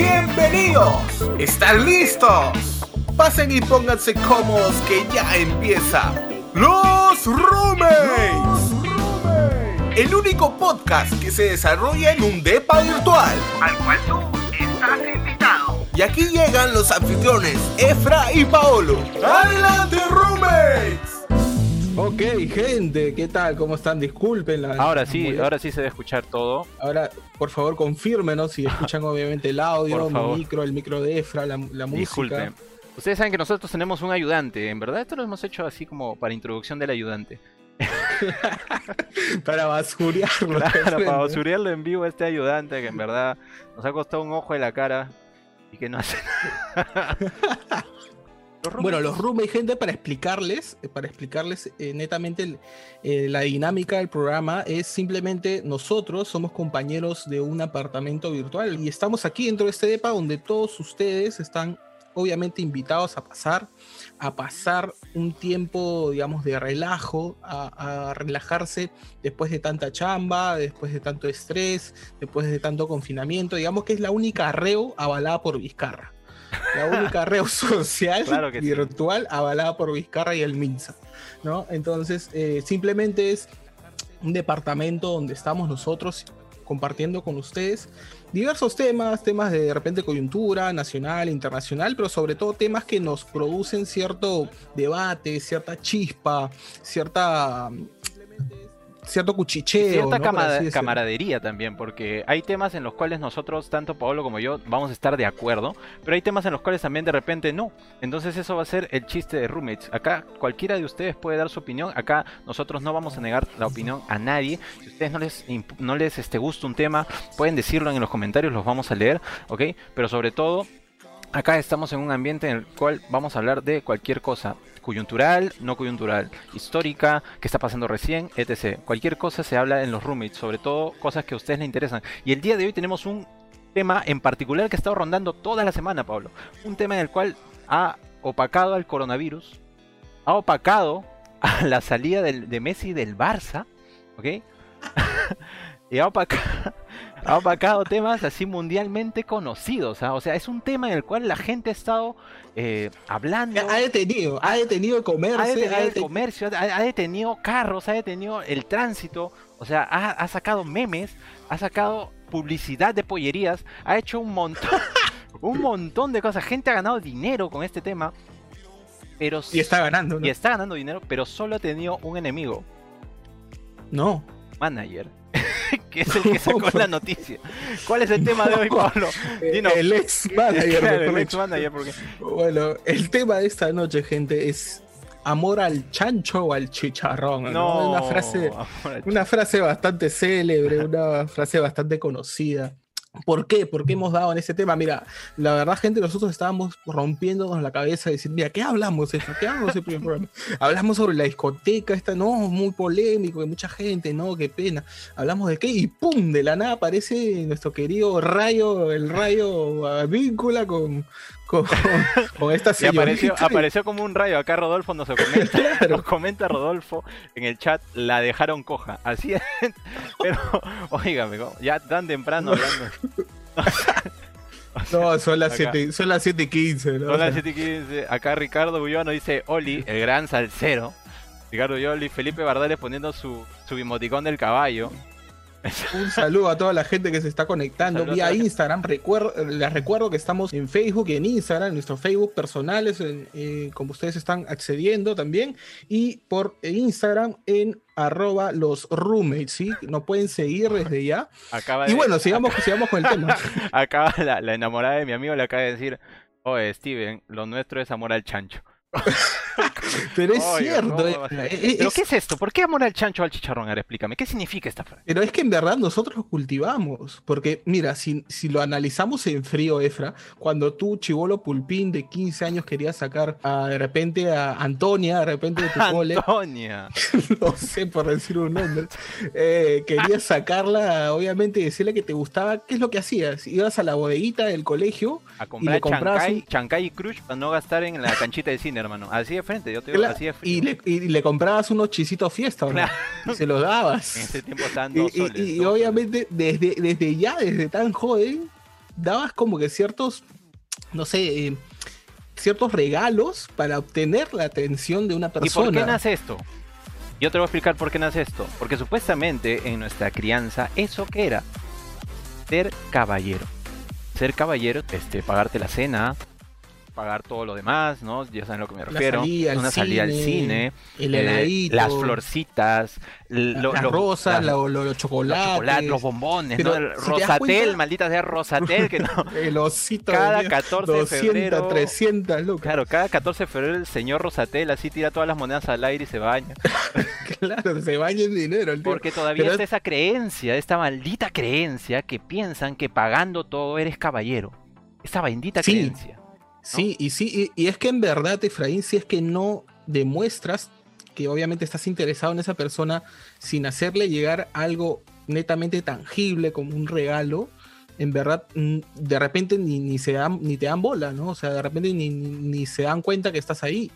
Bienvenidos. ¿Están listos? Pasen y pónganse cómodos que ya empieza Los Roommates. El único podcast que se desarrolla en un depa virtual. al cual tú estás invitado. Y aquí llegan los anfitriones Efra y Paolo. ¡Adelante, roommates! Ok, gente, ¿qué tal? ¿Cómo están? Disculpen la. Ahora sí, molestia. ahora sí se debe escuchar todo. Ahora, por favor, confírmenos si escuchan obviamente el audio, favor. micro, el micro de Efra, la, la música. Disculpen. Ustedes saben que nosotros tenemos un ayudante, en verdad esto lo hemos hecho así como para introducción del ayudante. Para basurearlo. Claro, para basurearlo en vivo a este ayudante que en verdad nos ha costado un ojo de la cara y que no hace nada. Los Bueno, los roommates, gente, para explicarles, eh, para explicarles eh, netamente el- eh, la dinámica del programa es simplemente nosotros somos compañeros de un apartamento virtual y estamos aquí dentro de este depa donde todos ustedes están obviamente invitados a pasar, a pasar un tiempo, digamos, de relajo, a, a relajarse después de tanta chamba, después de tanto estrés, después de tanto confinamiento, digamos que es la única arreo avalada por Vizcarra. La única red social Claro que sí. virtual avalada por Vizcarra y el Minsa, ¿no? Entonces, eh, simplemente es un departamento donde estamos nosotros compartiendo con ustedes diversos temas, temas de, de repente coyuntura nacional, internacional, pero sobre todo temas que nos producen cierto debate, cierta chispa, cierta cierto cuchicheo, cierta camaradería también, porque hay temas en los cuales nosotros, tanto Paolo como yo, vamos a estar de acuerdo, pero hay temas en los cuales también de repente no. Entonces eso va a ser el chiste de roommates. Acá cualquiera de ustedes puede dar su opinión, acá nosotros no vamos a negar la opinión a nadie. Si a ustedes no les, no les este, gusta un tema, pueden decirlo en los comentarios, los vamos a leer, ¿ok? Pero sobre todo... Acá estamos en un ambiente en el cual vamos a hablar de cualquier cosa, coyuntural, no coyuntural, histórica, que está pasando recién, etc. Cualquier cosa se habla en los roommates, sobre todo cosas que a ustedes les interesan. Y el día de hoy tenemos un tema en particular que ha estado rondando toda la semana, Pablo. Un tema en el cual ha opacado al coronavirus, ha opacado a la salida de Messi del Barça, ¿ok? y ha opacado, ha opacado temas así mundialmente conocidos. ¿ah? O sea, es un tema en el cual la gente ha estado eh, hablando. Ha detenido, ha detenido el comercio, Ha detenido ha el comercio, ha, ha detenido carros, ha detenido el tránsito, o sea, ha, ha sacado memes, ha sacado publicidad de pollerías, ha hecho un montón, un montón de cosas. Gente ha ganado dinero con este tema, pero y está ganando, ¿no? y está ganando dinero, pero solo ha tenido un enemigo, No. manager, que es el que sacó la noticia. ¿Cuál es el tema de hoy, Pablo? Dinos. El ex manager, Claro, mejor el ex dicho. manager, porque Bueno, el tema de esta noche, gente, es amor al chancho o al chicharrón. ¿no? no, Una frase, una frase bastante célebre, una frase bastante conocida. ¿Por qué? ¿Por qué hemos dado en ese tema? Mira, la verdad, gente, nosotros estábamos rompiéndonos la cabeza y decir, mira, ¿qué hablamos esto? ¿Qué hablamos el primer programa? Hablamos sobre la discoteca, esta, no, muy polémico, de mucha gente, no, qué pena. Hablamos de qué y ¡pum! De la nada aparece nuestro querido Rayo, el Rayo víncula con, con, con esta Y apareció, como un rayo. Acá Rodolfo nos comenta, Claro. nos comenta Rodolfo en el chat, la dejaron coja. Así es. Pero, ¿cómo? ya tan temprano hablando. No, son las Acá. 7 son las 7:15, ¿no? Son O las sea, 7:15. Acá Ricardo Bullano dice Oli, el gran salsero. Ricardo Yoli, Felipe Bardales poniendo su, su emoticón del caballo. Un saludo a toda la gente que se está conectando vía. Instagram. Recuer- les recuerdo que estamos en Facebook y en Instagram, en nuestro Facebook personales, en- eh, como ustedes están accediendo también, y por Instagram en arroba los roommates, ¿sí? Nos pueden seguir desde ya. Acaba Y bueno, sigamos, sigamos con el tema. acaba la, la enamorada de mi amigo le acaba de decir, oye Steven, lo nuestro es amor al chancho. Pero es Oye, cierto. ¿cómo eh, a ser? eh, ¿Pero es- qué es esto? ¿Por qué amor al chancho o al chicharrón? Ahora explícame, ¿qué significa esta frase? Pero es que en verdad nosotros lo cultivamos. Porque, mira, si, si lo analizamos en frío, Efra, cuando tú, chivolo pulpín de 15 años, querías sacar a, de repente a Antonia, de repente de tu cole, Antonia. no sé por decir un nombre, eh, querías sacarla, obviamente, decirle que te gustaba, ¿qué es lo que hacías? Ibas a la bodeguita del colegio, A comprar comprabas chancay, un- chancay y crush para no gastar en la canchita de cine, hermano. Así de frente, yo frío. y le, y le comprabas unos chisitos fiesta, ¿o no? Claro. Y se los dabas. En ese tiempo estaban Y, dos y- soles. y dos obviamente desde, desde ya, desde tan joven, dabas como que ciertos, no sé, eh, ciertos regalos para obtener la atención de una ¿Y por qué persona. nace esto? Yo te voy a explicar por qué nace esto. Porque supuestamente en nuestra crianza, ¿eso qué era? Ser caballero. Ser caballero, este, pagarte la cena, pagar todo lo demás, ¿no? Ya saben a lo que me refiero. salida al Una salida al cine, el eh, heladito, las florcitas, lo- las lo- rosas, lo- los los chocolates, los bombones, Pero ¿no? Si Rosatel, cuenta- maldita sea Rosatel, que no. el osito Cada venía 14 de 200, febrero. 300 lucas. Claro, cada 14 de febrero el señor Rosatel así tira todas las monedas al aire y se baña. Claro, se baña en dinero el tío. Porque todavía Pero está esa creencia, esta maldita creencia que piensan que pagando todo eres caballero. Esa bendita Sí. creencia. Sí, y sí, y, y es que en verdad, Efraín, si es que no demuestras que obviamente estás interesado en esa persona sin hacerle llegar algo netamente tangible como un regalo, en verdad, de repente ni, ni se dan, ni te dan bola, ¿no? O sea, de repente ni, ni- ni se dan cuenta que estás ahí,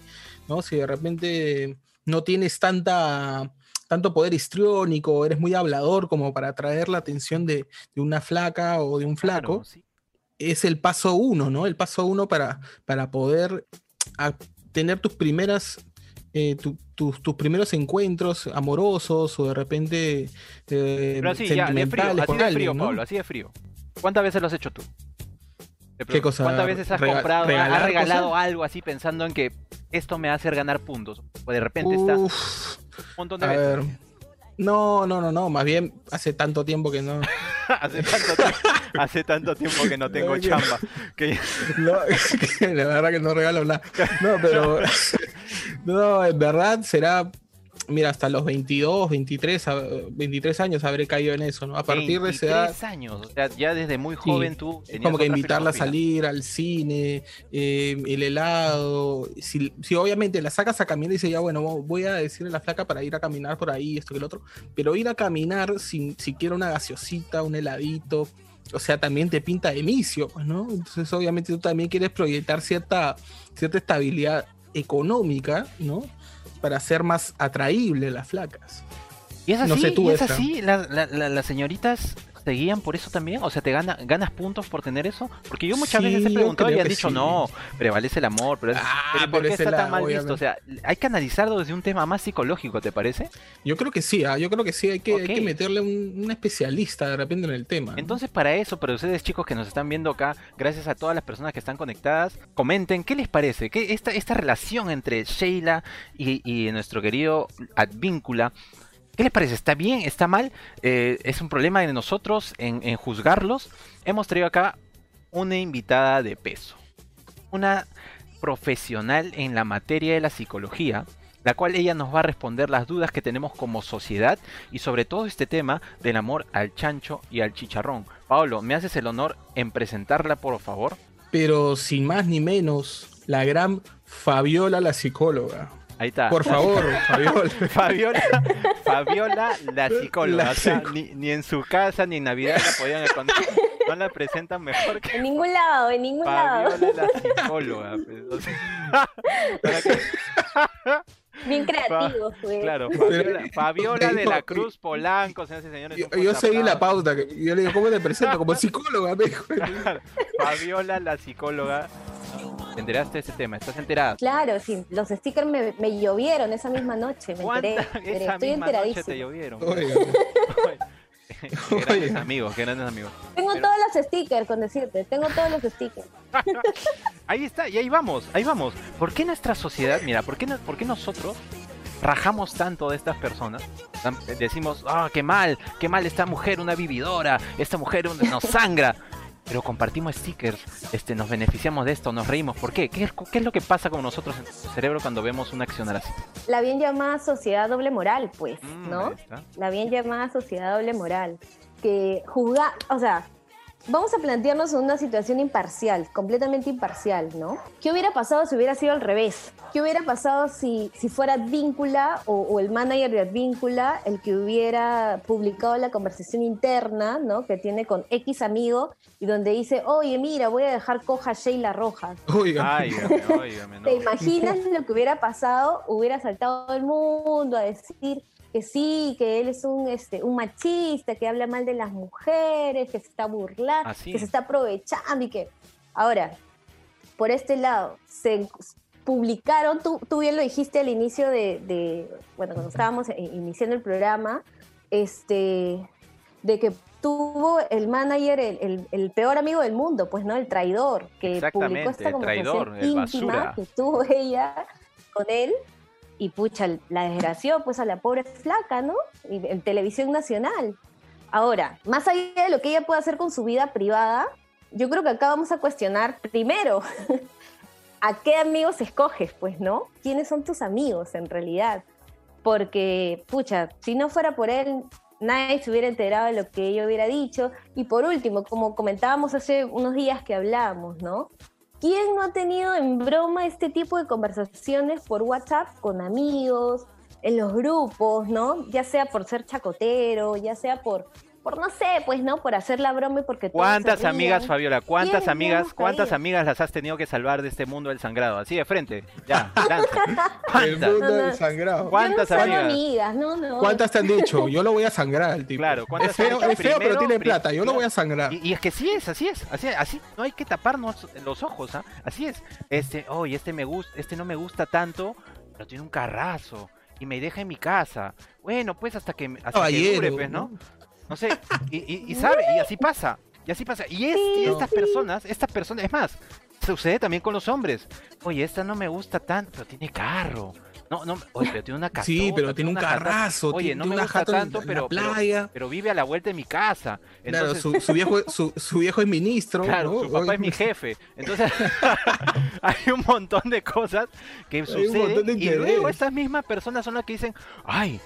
¿no? Si de repente no tienes tanta tanto poder histriónico, eres muy hablador como para atraer la atención de, de una flaca o de un flaco, Claro, sí. Es el paso uno, ¿no? El paso uno para, para poder a- tener tus primeras, eh, tu- tus- tus primeros encuentros amorosos o de repente eh, Pero así, ya, de frío, así de frío, ¿no? Pablo, así de frío. ¿Cuántas veces lo has hecho tú? ¿Qué cosa? ¿Cuántas veces has Rega- comprado, has regalado cosas? algo así pensando en que esto me va a hacer ganar puntos? O de repente está un Uf, montón de a veces. ver. No, no, no, no, más bien hace tanto tiempo que no. hace, tanto tiempo, hace tanto tiempo que no tengo No, chamba. Que No, que la verdad que no regalo nada. No, pero. No, en verdad será. Mira, hasta los 22, 23, a- 23 años habré caído en eso, ¿no? A partir de esa edad. 23 años, o sea, ya desde muy Sí, joven tú Es como que invitarla a salir al cine, eh, el helado. Si, si obviamente la sacas a caminar y dice, ya bueno, voy a decirle a la flaca para ir a caminar por ahí, esto que el otro. Pero ir a caminar sin siquiera una gaseosita, un heladito, o sea, también te pinta de inicio, pues, ¿no? Entonces, obviamente tú también quieres proyectar cierta, cierta estabilidad económica, ¿no? Para ser más atraíble las flacas. Y es así, No sé tú, y es Efra. así, la- la- la- las señoritas te guían por eso también, o sea, te gana, ganas puntos por tener eso, porque yo muchas Sí, veces he preguntado y han dicho sí. no, prevalece el amor, pero, Ah, pero ¿por qué está tan mal visto? O sea, hay que analizarlo desde un tema más psicológico, ¿te parece? Yo creo que sí, ah, yo creo que sí, hay que, hay que Ok. meterle un, un especialista de repente en el tema. ¿no? Entonces, para eso, para ustedes chicos que nos están viendo acá, gracias a todas las personas que están conectadas, comenten qué les parece, ¿Qué, esta, esta relación entre Sheila y, y nuestro querido Advíncula, ¿qué les parece? ¿Está bien? ¿Está mal? Eh, ¿Es un problema de nosotros en, en juzgarlos? Hemos traído acá una invitada de peso, una profesional en la materia de la psicología, la cual ella nos va a responder las dudas que tenemos como sociedad y sobre todo este tema del amor al chancho y al chicharrón. Pablo, ¿me haces el honor en presentarla, por favor? Pero sin más ni menos, la gran Fabiola la psicóloga. Ahí está. Por favor, Fabiola. Fabiola, Fabiola la psicóloga. La o sea, ni en su casa ni en Navidad la podían encontrar. No la presentan mejor que En ningún lado, en ningún lado. Fabiola la psicóloga. pues, o sea, para que- Bien creativo fue. claro, Fabiola, Fabiola de la Cruz Polanco, señoras y señores. Yo, yo seguí la pauta. que- Yo le digo, ¿cómo te presento? Como psicóloga, me dijo. Fabiola la psicóloga. ¿Te enteraste de este tema? ¿Estás enterada? Claro, sí, los stickers me, me llovieron esa misma noche, me enteré. ¿Cuánta me enteré, esa Estoy misma noche te llovieron? Oiga, qué grandes amigos, grandes amigos. Tengo Pero- todos los stickers, con decirte. Tengo todos los stickers. Ahí está, y ahí vamos, ahí vamos. ¿Por qué nuestra sociedad, mira, por qué, por qué nosotros rajamos tanto de estas personas? Decimos, ah, qué mal, qué mal esta mujer, una vividora, esta mujer nos sangra. Pero compartimos stickers, este, nos beneficiamos de esto, nos reímos. ¿Por qué? ¿Qué es, qué es lo que pasa con nosotros en nuestro cerebro cuando vemos una acción así? La bien llamada sociedad doble moral, pues, Mm, ¿no? La bien llamada sociedad doble moral. Que juzga, o sea, vamos a plantearnos en una situación imparcial, completamente imparcial, ¿no? ¿Qué hubiera pasado si hubiera sido al revés? ¿Qué hubiera pasado si, si fuera Advíncula o, o el manager de Advíncula el que hubiera publicado la conversación interna, ¿no? Que tiene con X amigo y donde dice, oye, mira, voy a dejar coja a Sheila Rojas. no. ¿Te imaginas lo que hubiera pasado? Hubiera saltado el mundo a decir, que sí, que él es un, este, un machista, que habla mal de las mujeres, que se está burlando, Así que es. se está aprovechando y que... Ahora, por este lado, se publicaron, tú, tú bien lo dijiste al inicio de, de- bueno, cuando estábamos iniciando el programa, este, de que tuvo el manager, el, el- el peor amigo del mundo, pues, ¿no? El traidor, que publicó esta el conversación traidor, el íntima basura. que tuvo ella con él y pucha, la desgració pues a la pobre flaca, ¿no? En televisión nacional. Ahora, más allá de lo que ella puede hacer con su vida privada, yo creo que acá vamos a cuestionar primero a qué amigos escoges, pues, ¿no? ¿Quiénes son tus amigos en realidad? Porque, pucha, si no fuera por él, nadie se hubiera enterado de lo que ella hubiera dicho. Y por último, como comentábamos hace unos días que hablábamos, ¿no? ¿Quién no ha tenido en broma este tipo de conversaciones por WhatsApp con amigos, en los grupos, ¿no? Ya sea por ser chacotero, ya sea por, por no sé, pues, ¿no? Por hacer la broma y porque ¿Cuántas amigas, Fabiola? ¿Cuántas ¿Quién no amigas, cuántas caído? amigas las has tenido que salvar de este mundo del sangrado? Así de frente. Ya, lanza. El ¿Cuántas? mundo No, no. del sangrado. ¿Cuántas no amigas? amigas, no, no. ¿Cuántas te han dicho? Yo lo voy a sangrar al tipo. Claro, ¿cuántas es feo, es feo, pero tiene plata. Yo lo voy a sangrar. Y, y es que sí es, así es, así, así, no hay que taparnos los ojos, ¿ah? Así es. Este, oye, este me gusta, este no me gusta tanto, pero tiene un carrazo y me deja en mi casa. Bueno, pues hasta que hasta que dure, pues, ¿no? No sé, y, y- y sabe, y así pasa, y así pasa. Y, es, y estas personas, estas personas, es más, sucede también con los hombres. Oye, esta no me gusta tanto, pero tiene carro. No, no, oye, pero tiene una casa. Sí, pero tiene un jata- carrazo. Oye, tiene no me una gusta tanto, en pero, la pero, playa. pero vive a la vuelta de mi casa. Claro, Entonces, su, su viejo, su, su viejo es ministro. Claro, ¿no? su papá Oye, es mi jefe. Entonces, hay un montón de cosas que suceden. de Y luego estas mismas personas son las que dicen, ay,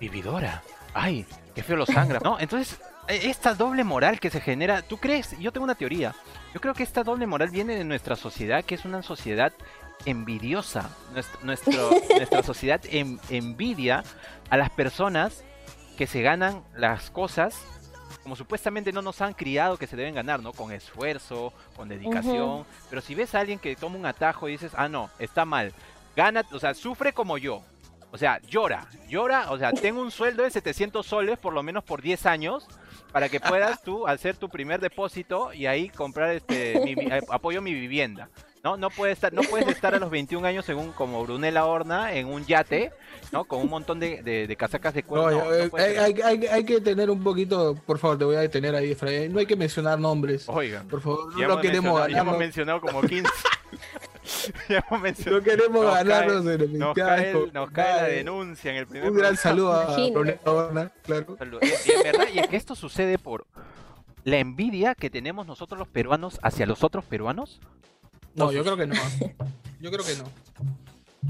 vividora, ay, qué feo lo sangra. ¿No? Entonces, e- esta doble moral que se genera, ¿tú crees? Yo tengo una teoría. Yo creo que esta doble moral viene de nuestra sociedad, que es una sociedad envidiosa. Nuestro, nuestro- nuestra sociedad en- envidia a las personas que se ganan las cosas como supuestamente no nos han criado que se deben ganar, ¿no? Con esfuerzo, con dedicación. Pero si ves a alguien que toma un atajo y dices, ah, no, está mal, gana, o sea, sufre como yo. O sea, llora, llora, o sea, tengo un sueldo de 700 soles por lo menos por 10 años para que puedas tú hacer tu primer depósito y ahí comprar este mi vi- eh, apoyo mi vivienda. No, no puedes estar, no puedes estar a los 21 años según como Brunella Horna en un yate, ¿no? Con un montón de, de- de casacas de cuero. Oye, No, no eh, hay, hay- hay- hay que tener un poquito, por favor, te voy a detener ahí, Efraín. No hay que mencionar nombres. Oigan. Por favor, no hemos queremos ya hemos mencionado como 15. ya hemos mencionado. no queremos Nos ganarnos cae- enemistad Nos cae, el- nos cae la denuncia en el primer Un gran programa. saludo a Horna, claro. Salud. Y en verdad, y es que esto sucede por la envidia que tenemos nosotros los peruanos hacia los otros peruanos. No, yo creo que no. Yo creo que no.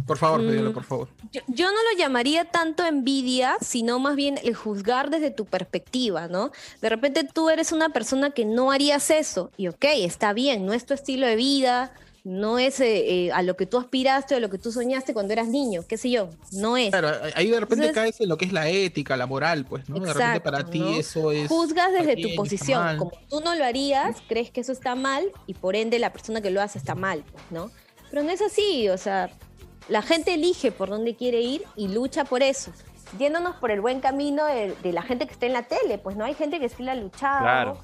Por favor, Mm. Fabiola, por favor. Yo, yo no lo llamaría tanto envidia, sino más bien el juzgar desde tu perspectiva, ¿no? De repente tú eres una persona que no harías eso, y ok, está bien, no es tu estilo de vida, no es eh, eh, a lo que tú aspiraste o a lo que tú soñaste cuando eras niño, qué sé yo, no es. Claro, ahí de repente Entonces- caes en lo que es la ética, la moral, pues, ¿no? de repente Exacto, para ti ¿no? eso es. Juzgas desde bien, tu posición, como tú no lo harías, crees que eso está mal y por ende la persona que lo hace está mal, pues, ¿no? Pero no es así, o sea, la gente elige por dónde quiere ir y lucha por eso. Yéndonos por el buen camino de, de la gente que está en la tele, pues no hay gente que sí la ha luchado, Claro.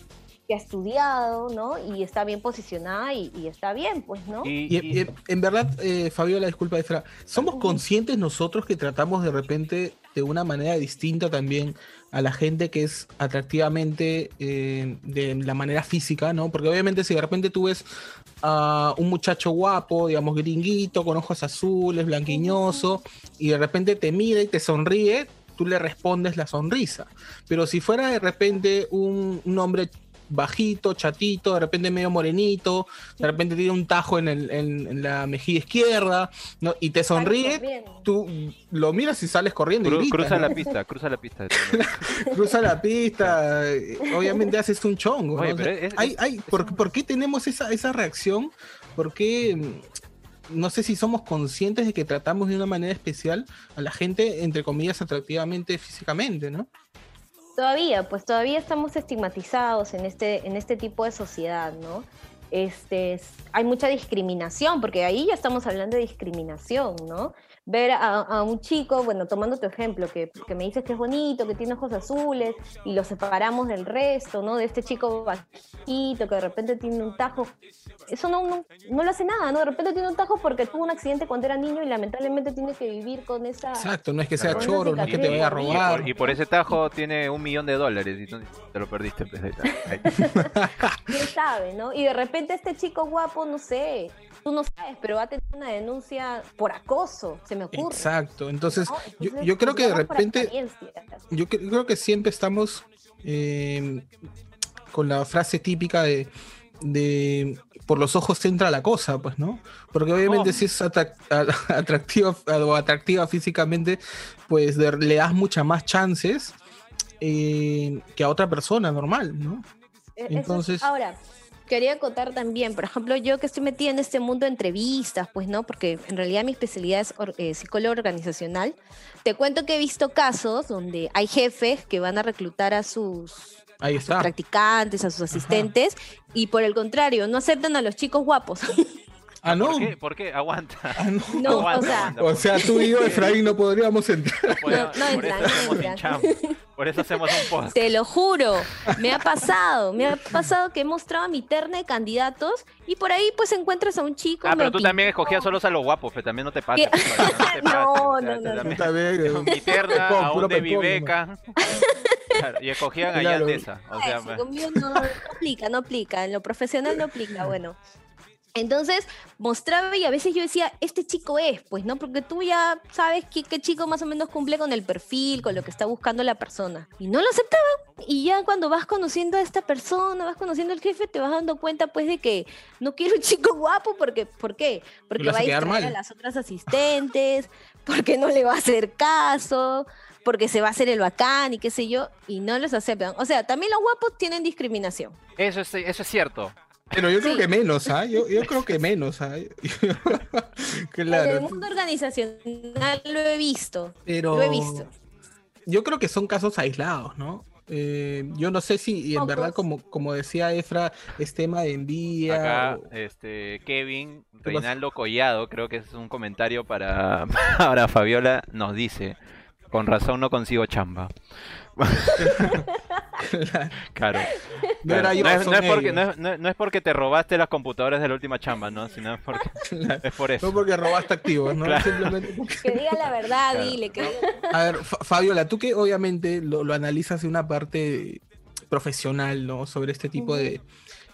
Que ha estudiado, ¿no? Y está bien posicionada y, y está bien, pues, ¿no? Y, Y, y- y en verdad, eh, Fabiola, disculpa, Efra, ¿somos conscientes nosotros que tratamos de repente de una manera distinta también a la gente que es atractivamente eh, de la manera física, ¿no? Porque obviamente si de repente tú ves a un muchacho guapo, digamos gringuito, con ojos azules, blanquiñoso, y de repente te mira y te sonríe, tú le respondes la sonrisa. Pero si fuera de repente un, un hombre bajito, chatito, de repente medio morenito, de repente tiene un tajo en, el- en- en la mejilla izquierda, ¿no? y te sonríe, tú lo miras y sales corriendo y cru- gritas, cruza ¿no? la pista, cruza la pista. cruza la pista, obviamente haces un chongo. ¿no? Oye, O sea, pero es- hay- es- hay- ¿por, por qué tenemos esa, esa reacción? ¿Por qué, mm, no sé si somos conscientes de que tratamos de una manera especial a la gente, entre comillas, atractivamente físicamente, ¿no? Todavía, pues todavía estamos estigmatizados en este, en este tipo de sociedad, ¿no? Este, es- hay mucha discriminación, porque ahí ya estamos hablando de discriminación, ¿no? Ver a, a un chico, bueno, tomando tu ejemplo, que, que me dices que es bonito, que tiene ojos azules, y lo separamos del resto, ¿no? De este chico bajito, que de repente tiene un tajo. Eso no, no, no lo hace nada, ¿no? De repente tiene un tajo porque tuvo un accidente cuando era niño y lamentablemente tiene que vivir con esa... Exacto, no es que sea choro, no es que te vaya a robar. Y por ese tajo tiene un millón de dólares y tú te lo perdiste. quién sabe, ¿no? Y de repente este chico guapo, no sé, tú no sabes, pero va a tener una denuncia por acoso, se me ocurre. Exacto, entonces ¿no? yo, Entonces, yo creo que de repente, yo cre- creo que siempre estamos eh, con la frase típica de, de por los ojos entra la cosa, pues, ¿no? Porque obviamente Oh. si es atractiva o atractiva físicamente, pues de- le das muchas más chances eh, que a otra persona normal, ¿no? E- eso Entonces- ahora, quería acotar también, por ejemplo, yo que estoy metida en este mundo de entrevistas, pues, ¿no? Porque en realidad mi especialidad es or- eh, psicólogo organizacional. Te cuento que he visto casos donde hay jefes que van a reclutar a sus Ahí practicantes, a sus asistentes, y por el contrario, no aceptan a los chicos guapos. Ah, no. ¿Por qué? ¿Por qué? Aguanta. Ah, no. No, o Aguanta, sea, aguanta, O por- sea, tú y yo, Efraín, no podríamos entrar. por, No, no por entran, no entran. hinchamos. Por eso hacemos un post. Te lo juro, me ha pasado, me ha pasado que he mostrado mi terna de candidatos y por ahí pues encuentras a un chico. Ah, pero tú pintó. también escogías solos a los guapos, pero también no te pues, no No, no, Está bien, eh. mi terna, a un de Beca. Claro, y escogían a Claro. Yandesa. O sea, Ay, sí, conmigo no, no aplica, no aplica, en lo profesional no aplica, bueno. Entonces mostraba y a veces yo decía, este chico es, pues, ¿no? Porque tú ya sabes qué, qué chico más o menos cumple con el perfil, con lo que está buscando la persona. Y no lo aceptaban. Y ya cuando vas conociendo a esta persona, vas conociendo al jefe, te vas dando cuenta, pues, de que no quiero un chico guapo, porque, ¿por qué? Porque lo va a distraer a las otras asistentes, porque no le va a hacer caso, porque se va a hacer el bacán y qué sé yo, y no los aceptan. O sea, también los guapos tienen discriminación. eso es, eso es cierto. Pero yo creo Sí. que menos, ¿ah? Yo, yo creo que menos, ¿ah? En el claro. mundo organizacional lo he visto. Pero Lo he visto. yo creo que son casos aislados, ¿no? Eh, yo no sé si y en verdad, como, como decía Efra, es tema de envidia. Acá, o- este, Kevin? Reinaldo Collado, creo que es un comentario para, para Fabiola, nos dice, con razón no consigo chamba. Claro. No era Claro. yo, no, es, son no es porque, no, es, no es- no es porque te robaste las computadoras de la última chamba, ¿no? Sino es, porque, es por eso. No porque robaste activos, ¿no? Claro. Simplemente porque- Que diga la verdad, Claro. dile. Que A ver, Fa- Fabiola, tú que obviamente lo, lo analizas de una parte profesional, ¿no? Sobre este tipo de,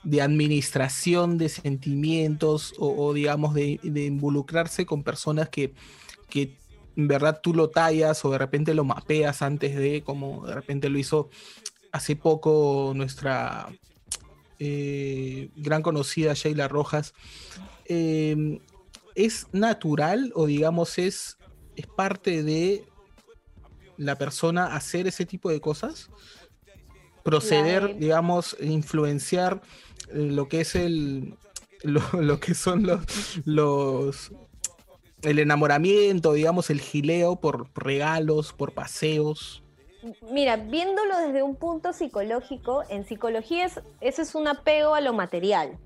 de administración de sentimientos o, o, digamos, de, de involucrarse con personas que, que en verdad tú lo tallas o de repente lo mapeas antes de, como de repente lo hizo hace poco nuestra eh, gran conocida Sheila Rojas. Eh, ¿Es natural o digamos es, es parte de la persona hacer ese tipo de cosas? Proceder, digamos, influenciar eh, lo que es el lo, lo que son los, los el enamoramiento, digamos, el gileo por regalos, por paseos. Mira, viéndolo desde un punto psicológico, en psicología es, eso es un apego a lo material.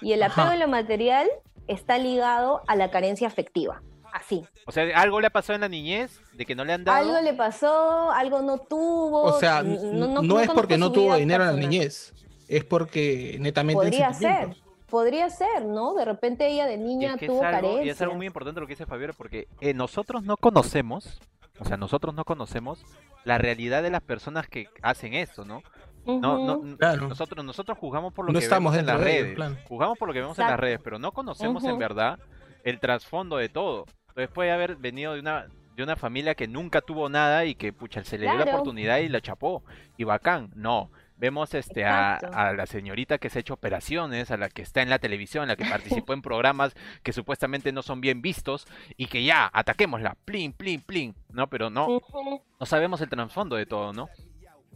Y el apego Ajá. a lo material está ligado a la carencia afectiva. Así. O sea, algo le ha pasado en la niñez de que no le han dado. Algo le pasó, algo no tuvo. O sea, n- n- no, es porque no tuvo dinero en la niñez, es porque netamente en Podría ser, podría ser, ¿no? De repente ella de niña es que tuvo algo, y carencia. es algo muy importante lo que dice Fabiola, porque eh, nosotros no conocemos, o sea, nosotros no conocemos la realidad de las personas que hacen eso, ¿no? No, no, Claro. nosotros, nosotros jugamos por lo No que estamos vemos en las redes. claro. Jugamos por lo que vemos en las redes, pero no conocemos en verdad el trasfondo de todo. Entonces puede haber venido de una, de una familia que nunca tuvo nada y que pucha, se le dio la oportunidad y la chapó. Y bacán. No. Vemos este a, la señorita que se ha hecho operaciones, a la que está en la televisión, a la que participó en programas que supuestamente no son bien vistos y que ya, ataquémosla, plin, plin, plin, ¿no? Pero no, no sabemos el trasfondo de todo, ¿no?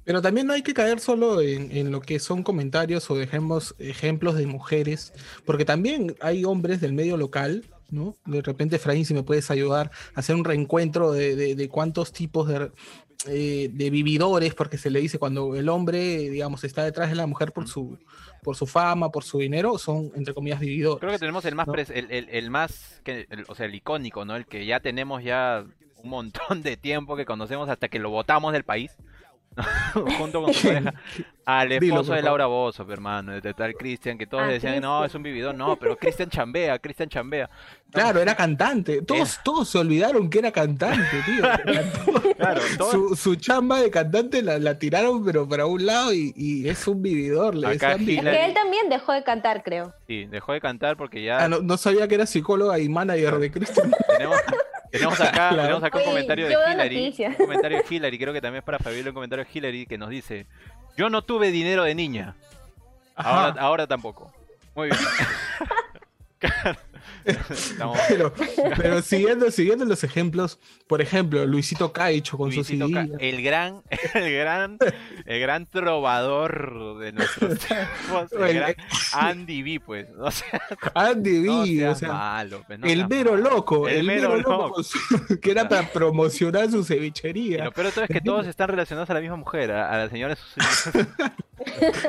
Pero también no hay que caer solo en, en lo que son comentarios o dejemos ejemplos de mujeres, porque también hay hombres del medio local, ¿no? De repente, Efraín, si me puedes ayudar a hacer un reencuentro de, de- de cuántos tipos de, eh, de vividores, porque se le dice cuando el hombre, digamos, está detrás de la mujer por su, por su fama, por su dinero, son, entre comillas, vividores. Creo que tenemos el más, ¿no? pres- el, el- el más, que, el- o sea, el icónico, ¿no? El que ya tenemos ya un montón de tiempo que conocemos hasta que lo votamos del país. junto con su pareja al esposo de Laura Bozo, hermano, de tal Cristian, que todos Ah, decían, no, es un vividor, no, pero Cristian chambea, Cristian chambea. Claro, era cantante. Todos, todos se olvidaron que era cantante, tío. Claro, todos- Su, su chamba de cantante la, la tiraron, pero para un lado, y, y es un vividor. Le Acá decían Es que él también dejó de cantar, creo. Sí, dejó de cantar porque ya Ah, no, no sabía que era psicóloga y manager de Cristian. tenemos, tenemos acá, Claro. tenemos acá un Oye, comentario de Hillary, un comentario de Hillary, creo que también es para Fabiola un comentario de Hillary que nos dice, yo no tuve dinero de niña, ahora, ahora tampoco. Muy bien. Pero, pero siguiendo, siguiendo los ejemplos, por ejemplo, Luisito Caicho con Luisito su CD. el gran, el gran, el gran trovador de nuestros tiempos, el gran Andy B, pues, o sea, Andy B, o sea, malo, pues, no el mero malo. loco, El el, mero mero loco, que era para promocionar su cevichería. De todo es que todos están relacionados a la misma mujer, a, a la señora Susi,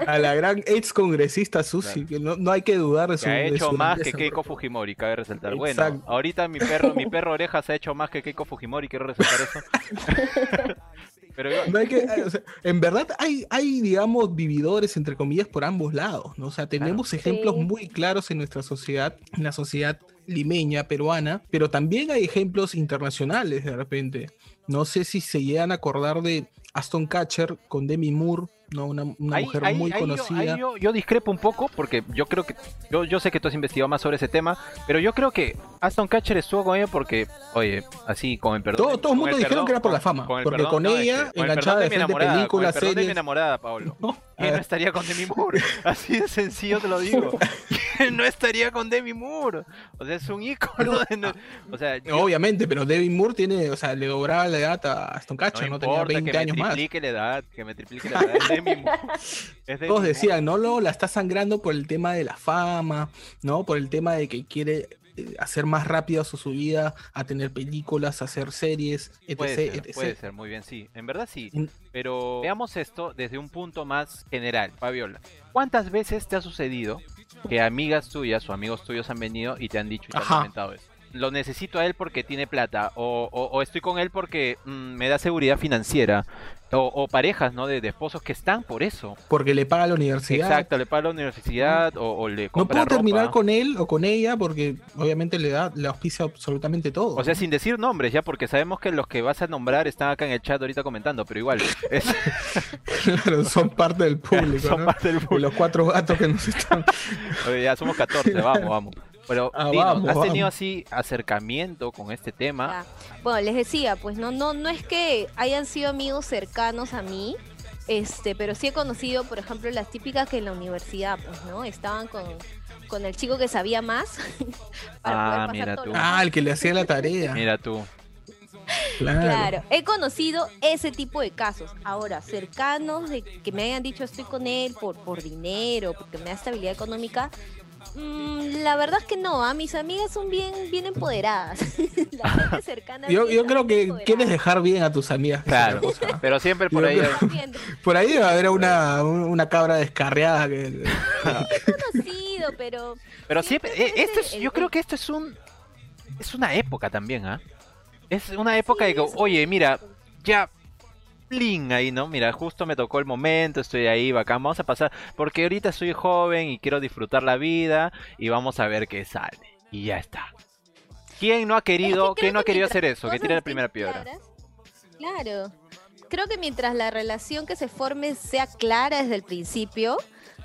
A la gran ex congresista Susi, Claro. que no, no hay que dudar de su que ha hecho su más que Keiko. Fujimori, cabe resaltar. Bueno, Exacto. ahorita mi perro, mi perro Orejas ha hecho más que Keiko Fujimori, quiero resaltar eso. Pero yo- No hay que- o sea, en verdad hay, hay, digamos, vividores, entre comillas, por ambos lados, ¿no? O sea, tenemos ejemplos Sí. muy claros en nuestra sociedad, en la sociedad limeña, peruana, pero también hay ejemplos internacionales de repente. No sé si se llegan a acordar de Aston Catcher con Demi Moore, ¿no? Una, una Ahí- mujer ahí- muy ahí conocida. yo, yo discrepo un poco porque yo creo que yo, yo sé que tú has investigado más sobre ese tema, pero yo creo que Aston Catcher estuvo con ella porque, oye, así con el perdón. Todo- todo el con mundo dijeron que era por la fama, el porque con no, ella, con enganchada de mi películas, con el perdón de mi series. enamorada, Pablo. ¿no? ¿Quién no estaría con Demi Moore? Así de sencillo te lo digo. ¿Quién no estaría con Demi Moore? O sea, es un ícono. de no- O sea, yo- Obviamente, pero Demi Moore tiene, o sea, le dobraba la edad a Aston Catcher, no, tenía importa 20 que años me más. triplique la edad, que me triplique la edad. Es Demi Moore. Es Demi Todos decían, no, no, la está sangrando por el tema de la fama, ¿no? Por el tema de que quiere hacer más rápido su subida a tener películas, a hacer series, etc. Puede ser, etc. puede ser, muy bien, sí. En verdad sí. Pero veamos esto desde un punto más general, Fabiola. ¿Cuántas veces te ha sucedido que amigas tuyas o amigos tuyos han venido y te han dicho y te han Ajá. comentado eso? Lo necesito a él porque tiene plata, o, o- o estoy con él porque mm, me da seguridad financiera, o, o parejas, ¿no? De, de esposos que están por eso. Porque le paga la universidad. Exacto, le paga la universidad o, o le No compra puedo terminar ropa. con él o con ella porque obviamente le da, le auspicia absolutamente todo. O sea, sin decir nombres, ya, porque sabemos que los que vas a nombrar están acá en el chat ahorita comentando, pero igual, es- Claro, son parte del público, son ¿no? parte del De público. los cuatro gatos que nos están. Oye, ya somos 14, vamos, vamos. Pero, Ah, vamos, ¿has tenido así acercamiento con este tema? Ah, Bueno, les decía, pues no, no, no es que hayan sido amigos cercanos a mí, este, pero sí he conocido, por ejemplo, las típicas que en la universidad, pues, ¿no? Estaban con, con el chico que sabía más. Ah, poder mira todo tú. Ah, el que le hacía la tarea. Mira tú. Claro. Claro, he conocido ese tipo de casos. Ahora, cercanos de que me hayan dicho estoy con él por, por dinero, porque me da estabilidad económica. Mm, la verdad es que no, a mis amigas son bien, bien empoderadas. la gente cercana. a Yo, yo creo que empoderada. quieres dejar bien a tus amigas. Claro, pero siempre por Yo ahí. creo- Por ahí debe haber una, una cabra descarriada que. conocido, pero Pero Siempre siempre, eh, es esto es, el- yo creo que esto es un, es una época también, ¿ah? Es una época de que, oye, mira, ya, plin ahí, ¿no? Mira, justo me tocó el momento, estoy ahí, bacán, vamos a pasar, porque ahorita soy joven y quiero disfrutar la vida y vamos a ver qué sale. Y ya está. ¿Quién no ha Es que querido, creo quién no ha que querido hacer eso? Que tire la primera piedra. claro. Creo que mientras la relación que se forme sea clara desde el principio,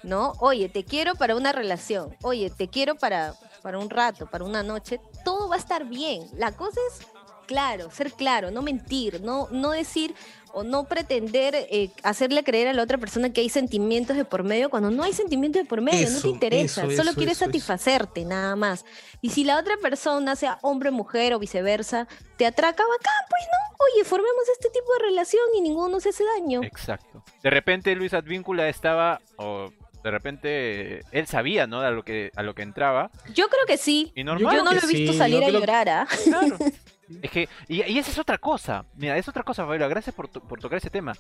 ¿no? Oye, te quiero para una relación. Oye, te quiero para, para un rato, para una noche. Todo va a estar bien. La cosa es claro, ser claro, no mentir, no, no decir o no pretender eh, hacerle creer a la otra persona que hay sentimientos de por medio cuando no hay sentimientos de por medio, no te interesa, eso, solo eso, quieres eso, eso. satisfacerte, nada más. Y si la otra persona, sea hombre, mujer o viceversa, te atraca, bacán, pues no. Oye, formemos este tipo de relación y ninguno se hace daño. Exacto. De repente Luis Advíncula estaba, o de repente él sabía, ¿no? A lo que, a lo que entraba. Yo creo que sí. Y normal. Yo no lo he visto sí, salir a llorar, ¿ah? Claro. Es que, y, y esa es otra cosa. Mira, es otra cosa, Fabiola. Gracias por, por tocar ese tema.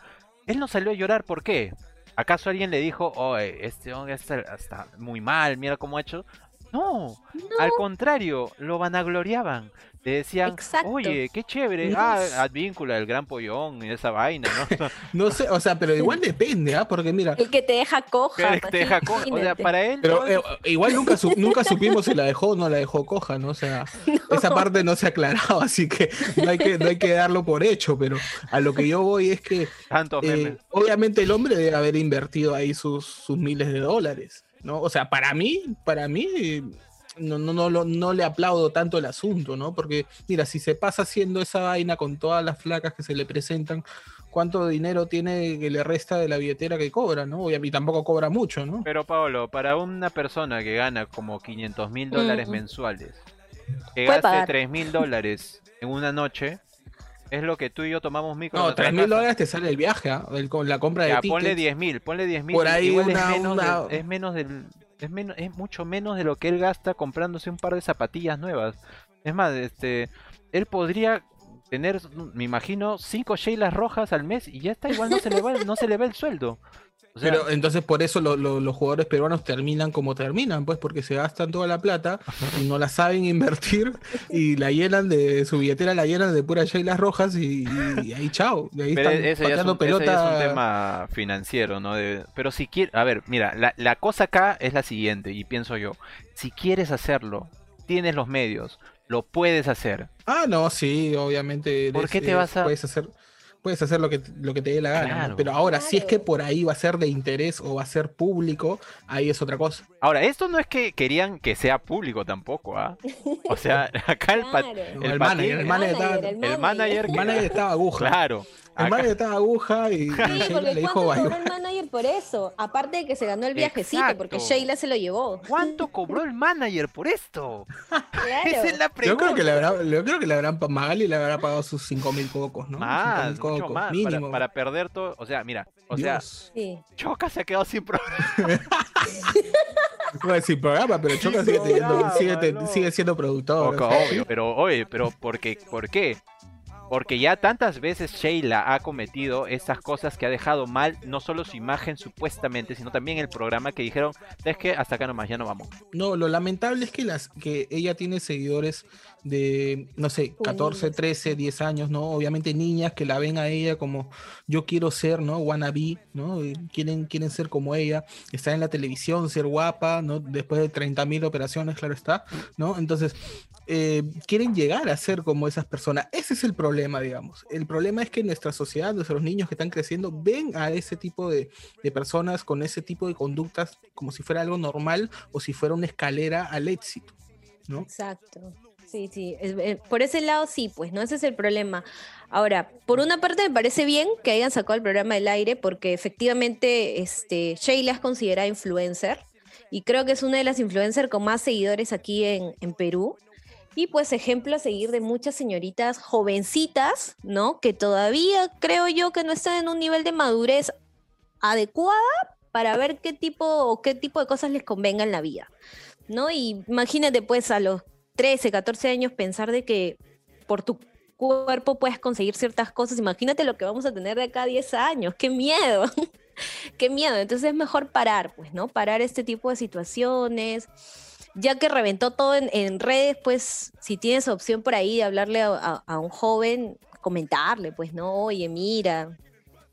Él no salió a llorar, ¿por qué? ¿Acaso alguien le dijo, oye, este hombre está, está muy mal, mira cómo ha hecho? No, al contrario, lo vanagloriaban. Le decían, Exacto. oye, qué chévere. Ah, Advíncula, el gran pollón y esa vaina, ¿no? No sé, o sea, pero igual depende, ¿ah? Porque mira, El que te deja coja. Que te deja co- O sea, para él. pero eh, igual nunca, su- nunca supimos si la dejó o no la dejó coja, ¿no? O sea, esa parte no se ha aclarado, así que no hay que, no hay que darlo por hecho, pero a lo que yo voy es que eh, obviamente el hombre debe haber invertido ahí sus, sus miles de dólares, ¿no? O sea, para mí, para mí, eh, no, no, no, lo- no le aplaudo tanto el asunto, ¿no? Porque, mira, si se pasa haciendo esa vaina con todas las flacas que se le presentan, ¿cuánto dinero tiene que le resta de la billetera que cobra, ¿no? Y tampoco cobra mucho, ¿no? Pero Pablo, para una persona que gana como 500 mil dólares Mm. mensuales, que Puede gaste pagar. 3 mil dólares en una noche, es lo que tú y yo tomamos micro. No, nuestra 3 mil dólares te sale el viaje, ¿ah? El- con la compra de Ya, tickets. ponle 10 mil, ponle 10 mil. Por ahí igual una- es, menos una- es menos del... Es, menos, es mucho menos de lo que él gasta comprándose un par de zapatillas nuevas. Es más, este, él podría tener, me imagino, cinco Sheilas rojas al mes y ya está, igual no se le va, no se le va el sueldo. O sea, Pero entonces por eso lo- lo- los jugadores peruanos terminan como terminan, pues porque se gastan toda la plata y no la saben invertir y la llenan de su billetera, la llenan de puras shaylas rojas y, y ahí chao. Y ahí Pero están ese ya, es pateando un, ese ya es pelota. un tema financiero, ¿no? De- pero si quieres, a ver, mira, la, la cosa acá es la siguiente, y pienso yo, si quieres hacerlo, tienes los medios, lo puedes hacer. Ah, no, sí, obviamente. ¿Por eres- qué te eres- vas a- Puedes hacer, puedes hacer lo que, lo que te dé la gana. ¿no? Claro. Pero ahora, si es que Claro. por ahí va a ser de interés o va a ser público, ahí es otra cosa. Ahora, esto no es que querían que sea público tampoco, ¿ah? O sea, acá el, Claro. El manager, el manager estaba- el manager El que- manager estaba aguja. claro. El manager estaba aguja y, y Sí, Sheila porque le dijo ¿cuánto cobró el manager por eso? Aparte de que se ganó el viajecito, porque. Sheila se lo llevó. ¿Cuánto cobró el manager por esto? Esa es la Yo pregunta. creo que le habrá, yo creo que le habrán Magali le habrá pagado sus 5 mil cocos, ¿no? Más, 5.000 mucho cocos, más, para, mínimo. para perder todo, o sea, mira, o sea. Sí. Choca se ha quedado sin programa. Decir programa, pero Choca sigue, teniendo- sigue, te- no. sigue siendo productor. Poco o sea, obvio, pero oye, pero ¿por qué? ¿Por qué? Porque ya tantas veces Sheila ha cometido esas cosas que ha dejado mal no solo su imagen supuestamente, sino también el programa que dijeron, es que hasta acá nomás, ya no vamos. No, lo lamentable es que las que ella tiene seguidores de, no sé, 14, Juveniles. 13, 10 años, ¿no? Obviamente niñas que la ven a ella como yo quiero ser, ¿no? Wannabe, ¿no? Quieren, quieren ser como ella, estar en la televisión, ser guapa, ¿no? Después de 30 mil operaciones, claro está, ¿no? Entonces, eh, quieren llegar a ser como esas personas. Ese es el problema, digamos. El problema es que nuestra sociedad, nuestros niños que están creciendo, ven a ese tipo de, de personas con ese tipo de conductas como si fuera algo normal o si fuera una escalera al éxito, ¿no? Exacto. Sí, sí. eh, por ese lado sí, pues, ¿no? Ese es el problema. Ahora, por una parte me parece bien que hayan sacado el programa del aire porque efectivamente este, Sheila es considerada influencer y creo que es una de las influencers con más seguidores aquí en, en Perú. Y pues ejemplo a seguir de muchas señoritas jovencitas, ¿no? Que todavía creo yo que no están en un nivel de madurez adecuada para ver qué tipo o qué tipo de cosas les convenga en la vida. ¿no? Y imagínate pues a los 13, 14 años pensar de que por tu cuerpo puedes conseguir ciertas cosas. Imagínate lo que vamos a tener de acá a 10 años. ¡Qué miedo! ¡Qué miedo! Entonces es mejor parar, pues, ¿no? Parar este tipo de situaciones. Ya que reventó todo en, en redes, pues si tienes opción por ahí de hablarle a, a- a un joven, comentarle, pues, ¿no? Oye, mira,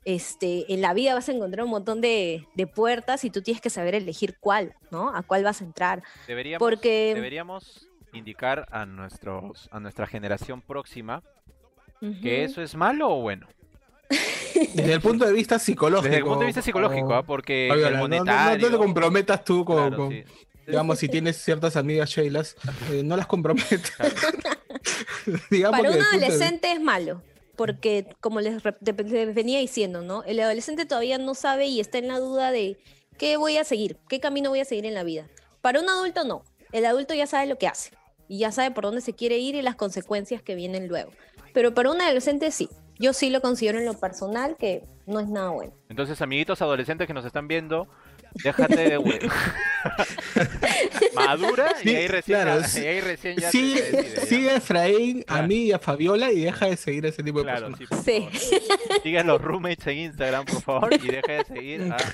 este, en la vida vas a encontrar un montón de, de puertas y tú tienes que saber elegir cuál, ¿no? A cuál vas a entrar. Deberíamos, Porque- deberíamos indicar a nuestros a nuestra generación próxima que eso es malo o bueno. Desde el punto de vista psicológico. Desde el punto de vista psicológico, como- ¿ah? porque el no- no- no, monetario... te comprometas tú con, claro, con- sí. digamos, si tienes ciertas amigas Sheilas, eh, no las comprometas. digamos Para un de- adolescente es malo, porque como les, les venía diciendo, ¿no? El adolescente todavía no sabe y está en la duda de qué voy a seguir, qué camino voy a seguir en la vida. Para un adulto no, el adulto ya sabe lo que hace y ya sabe por dónde se quiere ir y las consecuencias que vienen luego. Pero para un adolescente sí, yo sí lo considero en lo personal que no es nada bueno. Entonces, amiguitos adolescentes que nos están viendo, Déjate de hue- Madura y Sí, ahí recién, claro, ya- sí. y ahí recién ya te Sigue, decides, ya. sigue a Efraín, a mí y a Fabiola y deja de seguir a ese tipo de Claro, personas. sí, Sí. favor. Sigan los roommates en Instagram, por favor, y deje de seguir a...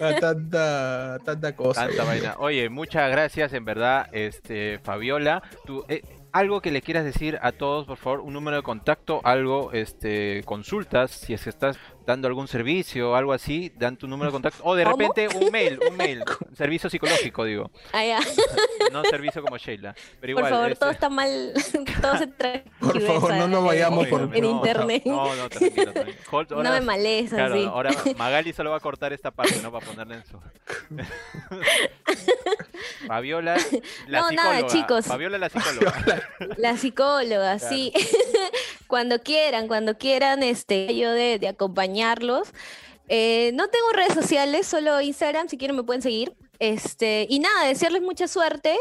A tanta, tanta cosa. tanta vaina. Oye, muchas gracias, en verdad, este Fabiola. Tú, eh, algo que le quieras decir a todos, por favor, un número de contacto, algo, este, consultas, si es que estás dando algún servicio, algo así, dan tu número de contacto, o de ¿Cómo? repente un mail, un mail, un servicio psicológico, digo, Ah, ya. no servicio como Sheila, pero igual. Por favor, este- todo está mal. Todo se Por favor, no nos vayamos Oigan, por- en no, internet. No, no, tranquilo, tranquilo. Hold- No me males Claro, así. ahora Magali solo va a cortar esta parte, ¿no? Para ponerla en su. Fabiola, la No, psicóloga. nada, chicos. Fabiola, la psicóloga. La psicóloga, sí. cuando quieran, cuando quieran, este, yo de, de Eh, no tengo redes sociales, solo Instagram, si quieren me pueden seguir. Este, y nada, desearles mucha suerte,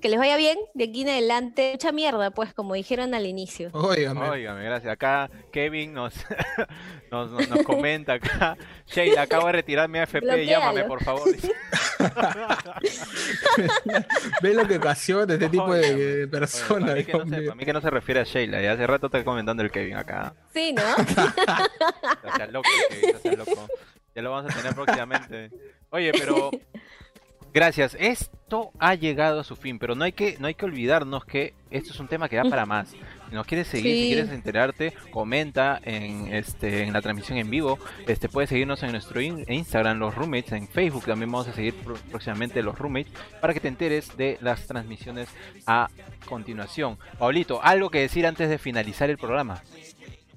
que les vaya bien de aquí en adelante. Mucha mierda, pues, como dijeron al inicio. Óigame. Óigame, gracias. Acá Kevin nos, nos, nos, nos comenta acá. Sheila, acabo de retirar mi AFP, llámame por favor. Ve lo que ocasiona este tipo de, de Oye, personas. para, mí que no Dios se, mío. para mí que no se refiere a Sheila, ya hace rato está comentando el Kevin acá. Sí, ¿no? O sea, loco, Kevin, o sea, loco. Ya lo vamos a tener próximamente. Oye, pero gracias. Esto ha llegado a su fin, pero no hay que no hay que olvidarnos que esto es un tema que da para más. Si nos quieres seguir, si quieres enterarte, comenta en este en la transmisión en vivo. Este puedes seguirnos en nuestro in- Instagram los roommates, en Facebook también vamos a seguir próximamente los roommates para que te enteres de las transmisiones a continuación. Paulito, algo que decir antes de finalizar el programa.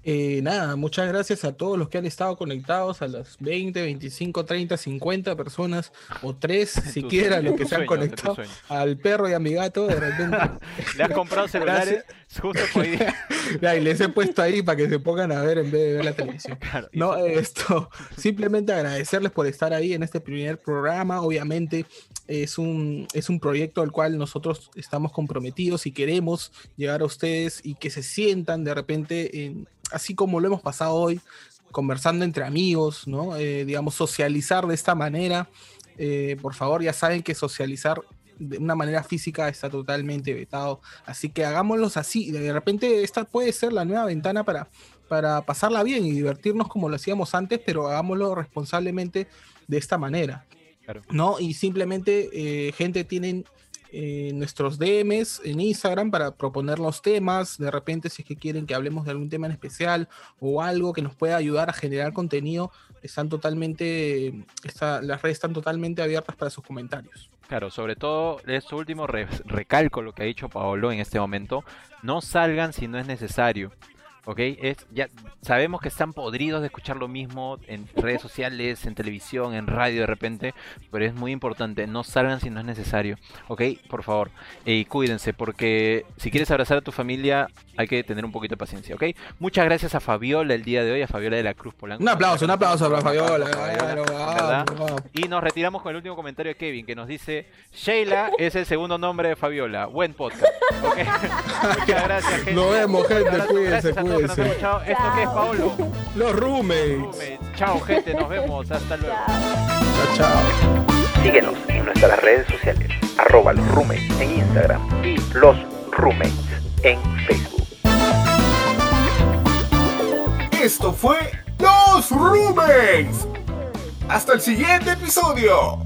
Eh, nada, muchas gracias a todos los que han estado conectados, a las 20, 25, 30, 50 personas o tres, siquiera sueño, los que se han sueño, conectado, al perro y a mi gato, de repente. Le has comprado celulares justo por hoy día. Y les he puesto ahí para que se pongan a ver en vez de ver la televisión. Claro, No, esto, simplemente agradecerles por estar ahí en este primer programa. Obviamente es un, es un proyecto al cual nosotros estamos comprometidos y queremos llegar a ustedes y que se sientan de repente, en- así como lo hemos pasado hoy, conversando entre amigos, ¿no? Eh, digamos, socializar de esta manera. Eh, por favor, ya saben que socializar de una manera física está totalmente vetado. Así que hagámoslos así. De repente esta puede ser la nueva ventana para, para pasarla bien y divertirnos como lo hacíamos antes, pero hagámoslo responsablemente de esta manera. Claro. ¿No? Y simplemente, eh, gente, tienen eh, nuestros DMs en Instagram para proponer los temas. De repente, si es que quieren que hablemos de algún tema en especial o algo que nos pueda ayudar a generar contenido, están totalmente, las redes están totalmente abiertas para sus comentarios. Claro, sobre todo esto último re- recalco lo que ha dicho Paolo en este momento. No salgan si no es necesario. ¿Ok? Es, ya sabemos que están podridos de escuchar lo mismo en redes sociales, en televisión, en radio de repente, pero es muy importante, no salgan si no es necesario. ¿Ok? Por favor. Y cuídense, porque si quieres abrazar a tu familia, hay que tener un poquito de paciencia. ¿Ok? Muchas gracias a Fabiola el día de hoy, a Fabiola de la Cruz Polanco. Un aplauso, un aplauso para Fabiola. Y nos retiramos con el último comentario de Kevin que nos dice Sheila es el segundo nombre de Fabiola. Buen podcast. Muchas gracias, gente. Nos vemos, gente. Abrazo. Cuídense, Que nos escuchado. ¿Esto qué es, Paulo? Los roommates. Roommates. Chao, gente. Nos vemos. Hasta luego. Chao, chao. Síguenos en nuestras redes sociales, arroba los roommates en Instagram y los roommates en Facebook. Esto fue Los Roommates. Hasta el siguiente episodio.